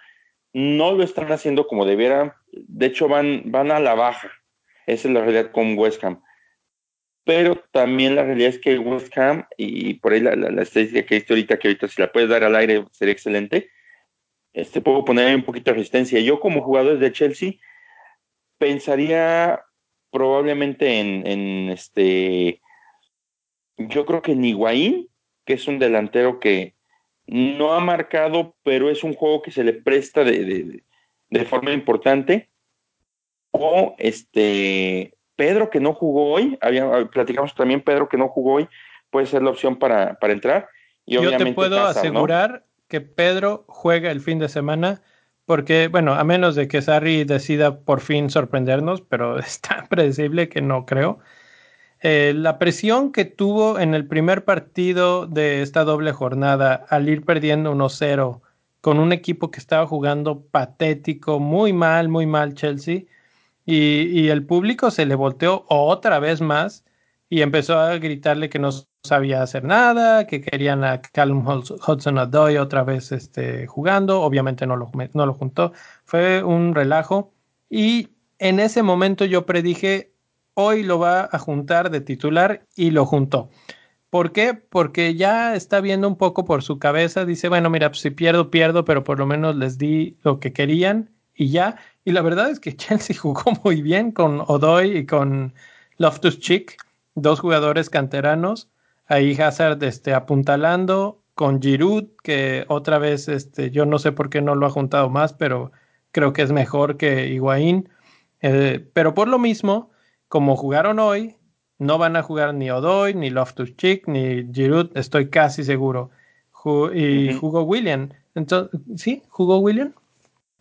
no lo están haciendo como debiera. De hecho, van, van a la baja. Esa es la realidad con West Ham. Pero también la realidad es que West Ham, y por ahí la, la, estadística que visto ahorita, que ahorita si la puedes dar al aire sería excelente, este, puedo poner un poquito de resistencia. Yo como jugador de Chelsea pensaría probablemente en, en este yo creo que Niguaín, que es un delantero que no ha marcado, pero es un juego que se le presta de, forma importante. O este Pedro, que no jugó hoy, había, platicamos también Pedro, que no jugó hoy, puede ser la opción para, entrar. Y Yo te puedo asegurar que Pedro juega el fin de semana, porque, bueno, a menos de que Sarri decida por fin sorprendernos, pero es tan predecible que no creo. Eh, la presión que tuvo en el primer partido de esta doble jornada al ir perdiendo 1-0 con un equipo que estaba jugando patético, muy mal, muy mal Chelsea, y, el público se le volteó otra vez más y empezó a gritarle que no sabía hacer nada, que querían a Callum Hudson Odoi otra vez este, jugando, obviamente no lo, no lo juntó, fue un relajo y en ese momento yo predije hoy lo va a juntar de titular y lo juntó. ¿Por qué? Porque ya está viendo un poco por su cabeza, dice, bueno, mira, pues si pierdo, pierdo, pero por lo menos les di lo que querían y ya. Y la verdad es que Chelsea jugó muy bien con Odoy y con Loftus Cheek, dos jugadores canteranos. Ahí Hazard este, apuntalando con Giroud, que otra vez este, yo no sé por qué no lo ha juntado más, pero creo que es mejor que Higuaín. Eh, pero por lo mismo, como jugaron hoy, no van a jugar ni Odoy, ni Loftus Cheek, ni Giroud, estoy casi seguro. y jugó William. Entonces, ¿sí? ¿Jugó William?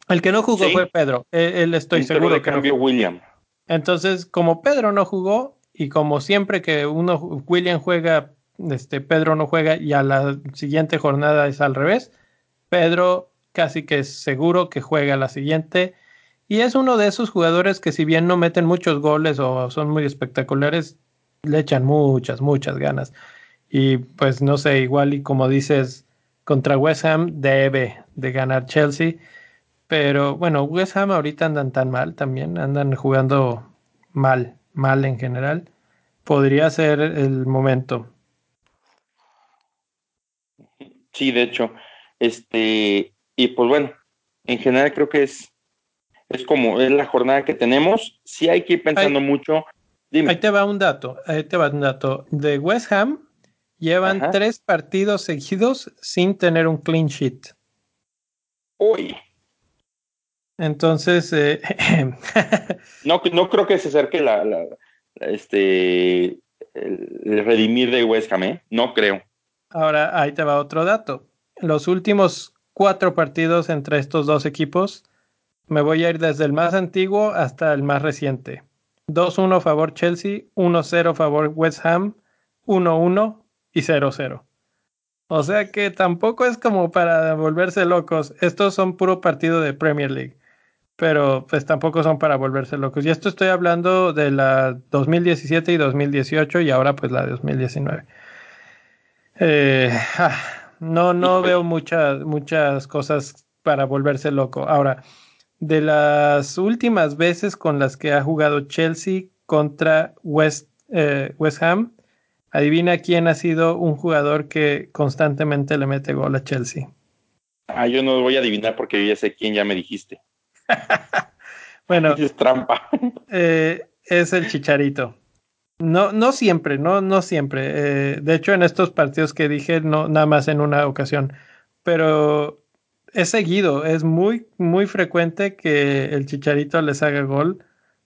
El que no jugó fue Pedro. E, él, estoy seguro de cambio William. Entonces, como Pedro no jugó y como siempre que uno William juega, este Pedro no juega y a la siguiente jornada es al revés, Pedro casi que es seguro que juega la siguiente y es uno de esos jugadores que si bien no meten muchos goles o son muy espectaculares, le echan muchas, muchas ganas. Y pues no sé, igual y como dices, contra West Ham debe de ganar Chelsea. Pero bueno, West Ham ahorita andan tan mal también, andan jugando mal, mal en general. Podría ser el momento. Sí, de hecho, este, y pues bueno, en general creo que es es como es la jornada que tenemos. Si hay que ir pensando mucho. Ahí te va un dato, ahí te va un dato. De West Ham llevan tres partidos seguidos sin tener un clean sheet. Uy. Entonces, eh, no, no creo que se acerque la, este el, redimir de West Ham, ¿eh? No creo. Ahora, ahí te va otro dato. Los últimos cuatro partidos entre estos dos equipos me voy a ir desde el más antiguo hasta el más reciente. 2-1 favor Chelsea, 1-0 favor West Ham, 1-1 y 0-0. O sea que tampoco es como para volverse locos. Estos son puro partido de Premier League. Pero pues tampoco son para volverse locos. Y esto estoy hablando de la 2017 y 2018 y ahora pues la de 2019. Eh, ah, no, no veo muchas, muchas cosas para volverse loco. Ahora, de las últimas veces con las que ha jugado Chelsea contra West, eh, West Ham, Adivina quién ha sido un jugador que constantemente le mete gol a Chelsea. Ah, yo no voy a adivinar porque yo ya sé quién ya me dijiste. bueno, es trampa. Eh, es el Chicharito. No, no siempre, no, no siempre. Eh, de hecho, en estos partidos que dije, no, nada más en una ocasión. Pero es seguido, es muy, muy frecuente que el Chicharito les haga gol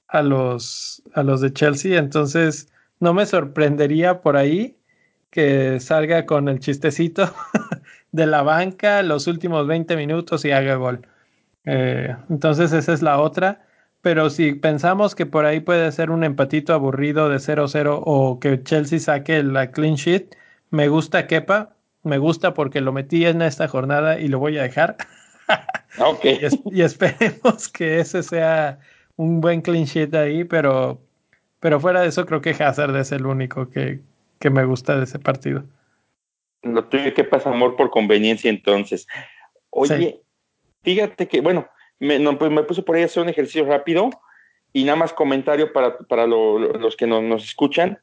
a los, a los de Chelsea. Entonces, no me sorprendería por ahí que salga con el chistecito de la banca los últimos 20 minutos y haga gol. Eh, entonces, esa es la otra. Pero si pensamos que por ahí puede ser un empatito aburrido de 0-0 o que Chelsea saque la clean sheet, me gusta Kepa, me gusta porque lo metí en esta jornada y lo voy a dejar. Okay. y, esperemos que ese sea un buen clean sheet ahí, pero, pero fuera de eso creo que Hazard es el único que, que me gusta de ese partido. Lo tuyo que pasa amor por conveniencia entonces. Oye, fíjate que, bueno, me, no, pues me puse por ahí a hacer un ejercicio rápido y nada más comentario para, para los que nos escuchan.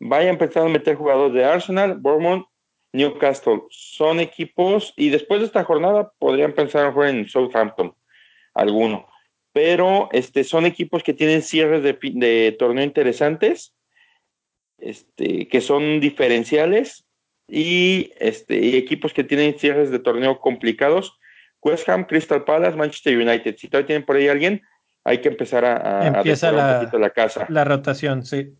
Vaya empezando a meter jugadores de Arsenal, Bournemouth, Newcastle. Son equipos, y después de esta jornada podrían pensar en jugar en Southampton, alguno. Pero este, son equipos que tienen cierres de, de torneo interesantes, este, que son diferenciales, y, este, y equipos que tienen cierres de torneo complicados West Ham, Crystal Palace, Manchester United. Si todavía tienen por ahí alguien, hay que empezar a, Empieza la, un poquito la casa. La rotación, sí.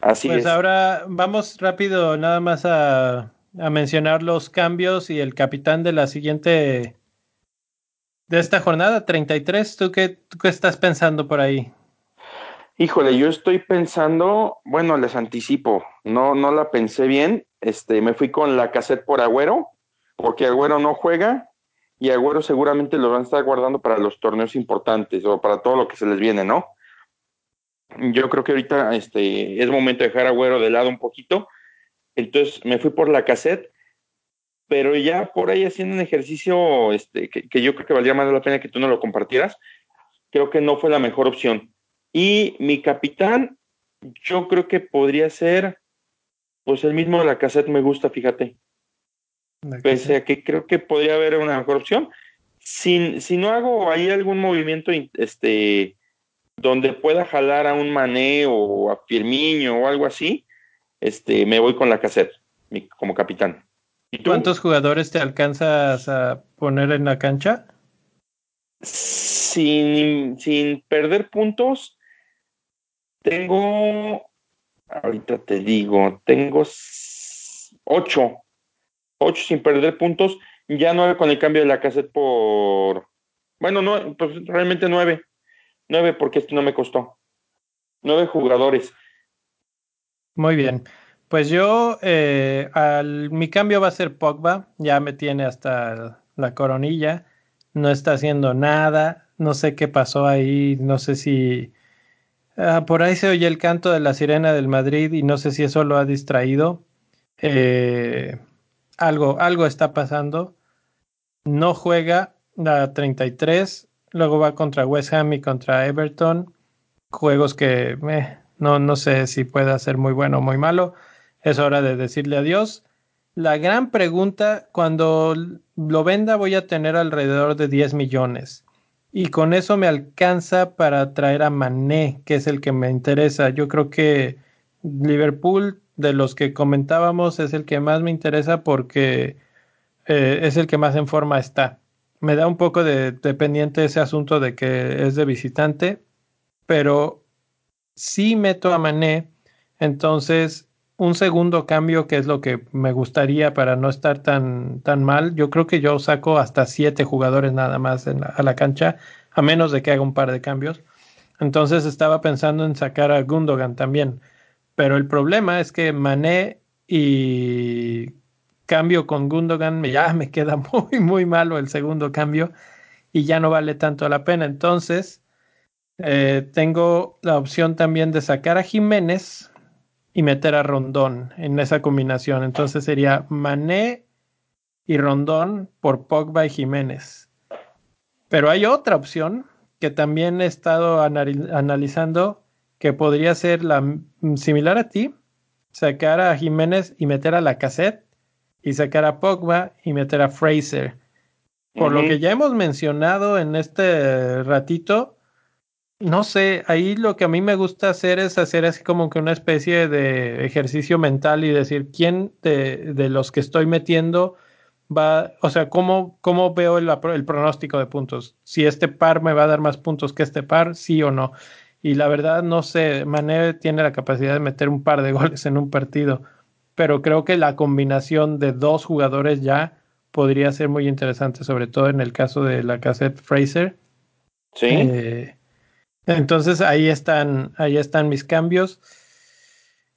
Así pues ahora vamos rápido nada más a, a, mencionar los cambios y el capitán de la siguiente de esta jornada 33. ¿Tú qué, tú qué estás pensando por ahí? Híjole, yo estoy pensando, bueno, les anticipo, no, no la pensé bien. Este, me fui con la cassette por Agüero, porque Agüero no juega y Agüero seguramente lo van a estar guardando para los torneos importantes o para todo lo que se les viene, ¿no? Yo creo que ahorita este, es momento de dejar a Agüero de lado un poquito. Entonces me fui por la cassette, pero ya por ahí haciendo un ejercicio este, que, yo creo que valdría más la pena que tú no lo compartieras, creo que no fue la mejor opción. Y mi capitán, yo creo que podría ser, pues el mismo de la cassette me gusta, fíjate. Pese a que creo que podría haber una mejor opción. Si, si no hago ahí algún movimiento este, donde pueda jalar a un Mané o a Firmino o algo así, este, me voy con la cassette como capitán. ¿Y ¿Cuántos jugadores te alcanzas a poner en la cancha? Sin, sin perder puntos, tengo, ahorita te digo, tengo ocho. 8 sin perder puntos, ya 9 con el cambio de la cassette por, bueno, no, pues realmente 9, 9 porque esto no me costó, 9 jugadores. Muy bien. Pues yo, eh, al, mi cambio va a ser Pogba, ya me tiene hasta la coronilla, no está haciendo nada, no sé qué pasó ahí, no sé si ah, por ahí se oye el canto de la sirena del Madrid y no sé si eso lo ha distraído. Eh, algo, algo está pasando. No juega la 33, luego va contra West Ham y contra Everton. Juegos que eh, no, no sé si puede ser muy bueno o muy malo. Es hora de decirle adiós. La gran pregunta, cuando lo venda voy a tener alrededor de 10 millones. Y con eso me alcanza para traer a Mané, que es el que me interesa. Yo creo que Liverpool de los que comentábamos es el que más me interesa porque eh, es el que más en forma está. Me da un poco de, pendiente ese asunto de que es de visitante, pero si meto a Mané, entonces un segundo cambio que es lo que me gustaría para no estar tan, tan mal. Yo creo que yo saco hasta siete jugadores nada más a la cancha, a menos de que haga un par de cambios. Entonces estaba pensando en sacar a Gundogan también. Pero el problema es que Mané y cambio con Gundogan ya me queda muy, muy malo el segundo cambio y ya no vale tanto la pena. Entonces, eh, tengo la opción también de sacar a Jiménez y meter a Rondón en esa combinación. Entonces sería Mané y Rondón por Pogba y Jiménez. Pero hay otra opción que también he estado analizando que podría ser la, similar a ti, sacar a Jiménez y meter a la cassette y sacar a Pogba y meter a Fraser. Por lo que ya hemos mencionado en este ratito, no sé, ahí lo que a mí me gusta hacer es hacer así como que una especie de ejercicio mental y decir quién de, de los que estoy metiendo va, o sea, cómo, cómo veo el, el, pronóstico de puntos. Si este par me va a dar más puntos que este par, sí o no. Y la verdad, no sé, Mané tiene la capacidad de meter un par de goles en un partido, pero creo que la combinación de dos jugadores ya podría ser muy interesante, sobre todo en el caso de la cassette Fraser. Sí. Eh, entonces ahí están, ahí están mis cambios.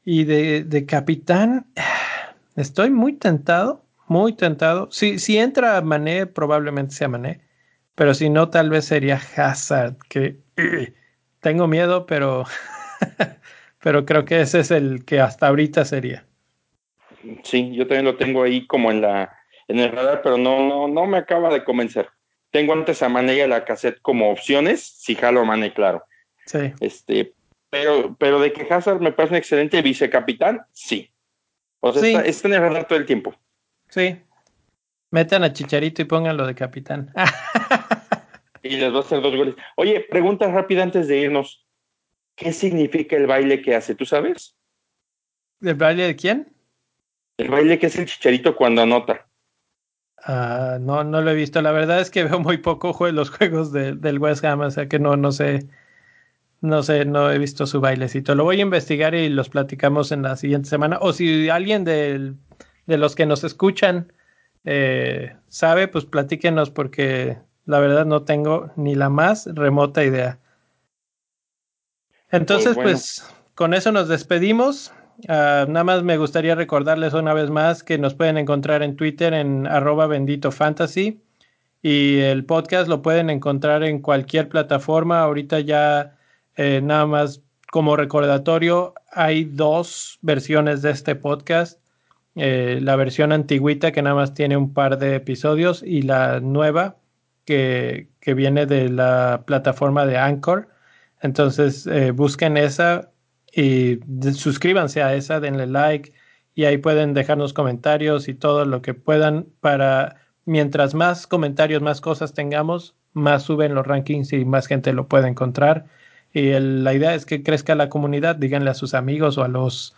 Y de, de capitán, estoy muy tentado muy tentado. Si, si entra Mané, probablemente sea Mané. Pero si no, tal vez sería Hazard, que tengo miedo, pero, pero creo que ese es el que hasta ahorita sería. Sí, yo también lo tengo ahí como en la en el radar, pero no, no, no me acaba de convencer. Tengo antes a Mané y a la cassette como opciones, si jalo a Mané, claro. Sí. Este, pero, pero de que Hazard me parece un excelente vicecapitán, sí. O sea, está, está en el radar todo el tiempo. Sí. Metan a Chicharito y pónganlo de capitán. y les va a hacer dos goles. Oye, pregunta rápida antes de irnos. ¿Qué significa el baile que hace? ¿Tú sabes? ¿El baile de quién? El baile que hace el Chicharito cuando anota. Uh, no, no lo he visto. La verdad es que veo muy poco los juegos de, del West Ham, o sea que no, no sé. No sé, no he visto su bailecito. Lo voy a investigar y los platicamos en la siguiente semana. O si alguien del de los que nos escuchan eh, sabe, pues platíquenos porque la verdad no tengo ni la más remota idea. Entonces, pues, con eso nos despedimos. Uh, nada más me gustaría recordarles una vez más que nos pueden encontrar en Twitter en arroba bendito fantasy y el podcast lo pueden encontrar en cualquier plataforma. Ahorita ya eh, nada más como recordatorio hay dos versiones de este podcast. Eh, la versión antigüita que nada más tiene un par de episodios y la nueva que, que viene de la plataforma de Anchor. Entonces eh, busquen esa y suscríbanse a esa, denle like y ahí pueden dejarnos comentarios y todo lo que puedan para mientras más comentarios, más cosas tengamos, más suben los rankings y más gente lo puede encontrar. Y la idea es que crezca la comunidad, díganle a sus amigos o a los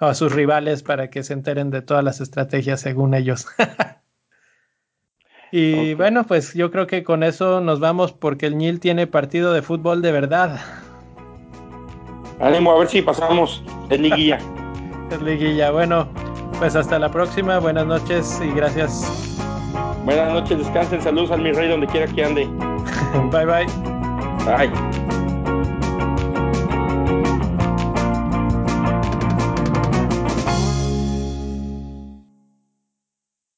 a sus rivales para que se enteren de todas las estrategias según ellos. y bueno, pues yo creo que con eso nos vamos porque el Nil tiene partido de fútbol de verdad. Ánimo, a ver si pasamos. Es liguilla. es liguilla. Bueno, pues hasta la próxima. Buenas noches y gracias. Buenas noches, descansen. Saludos al mi rey donde quiera que ande. bye bye. Bye.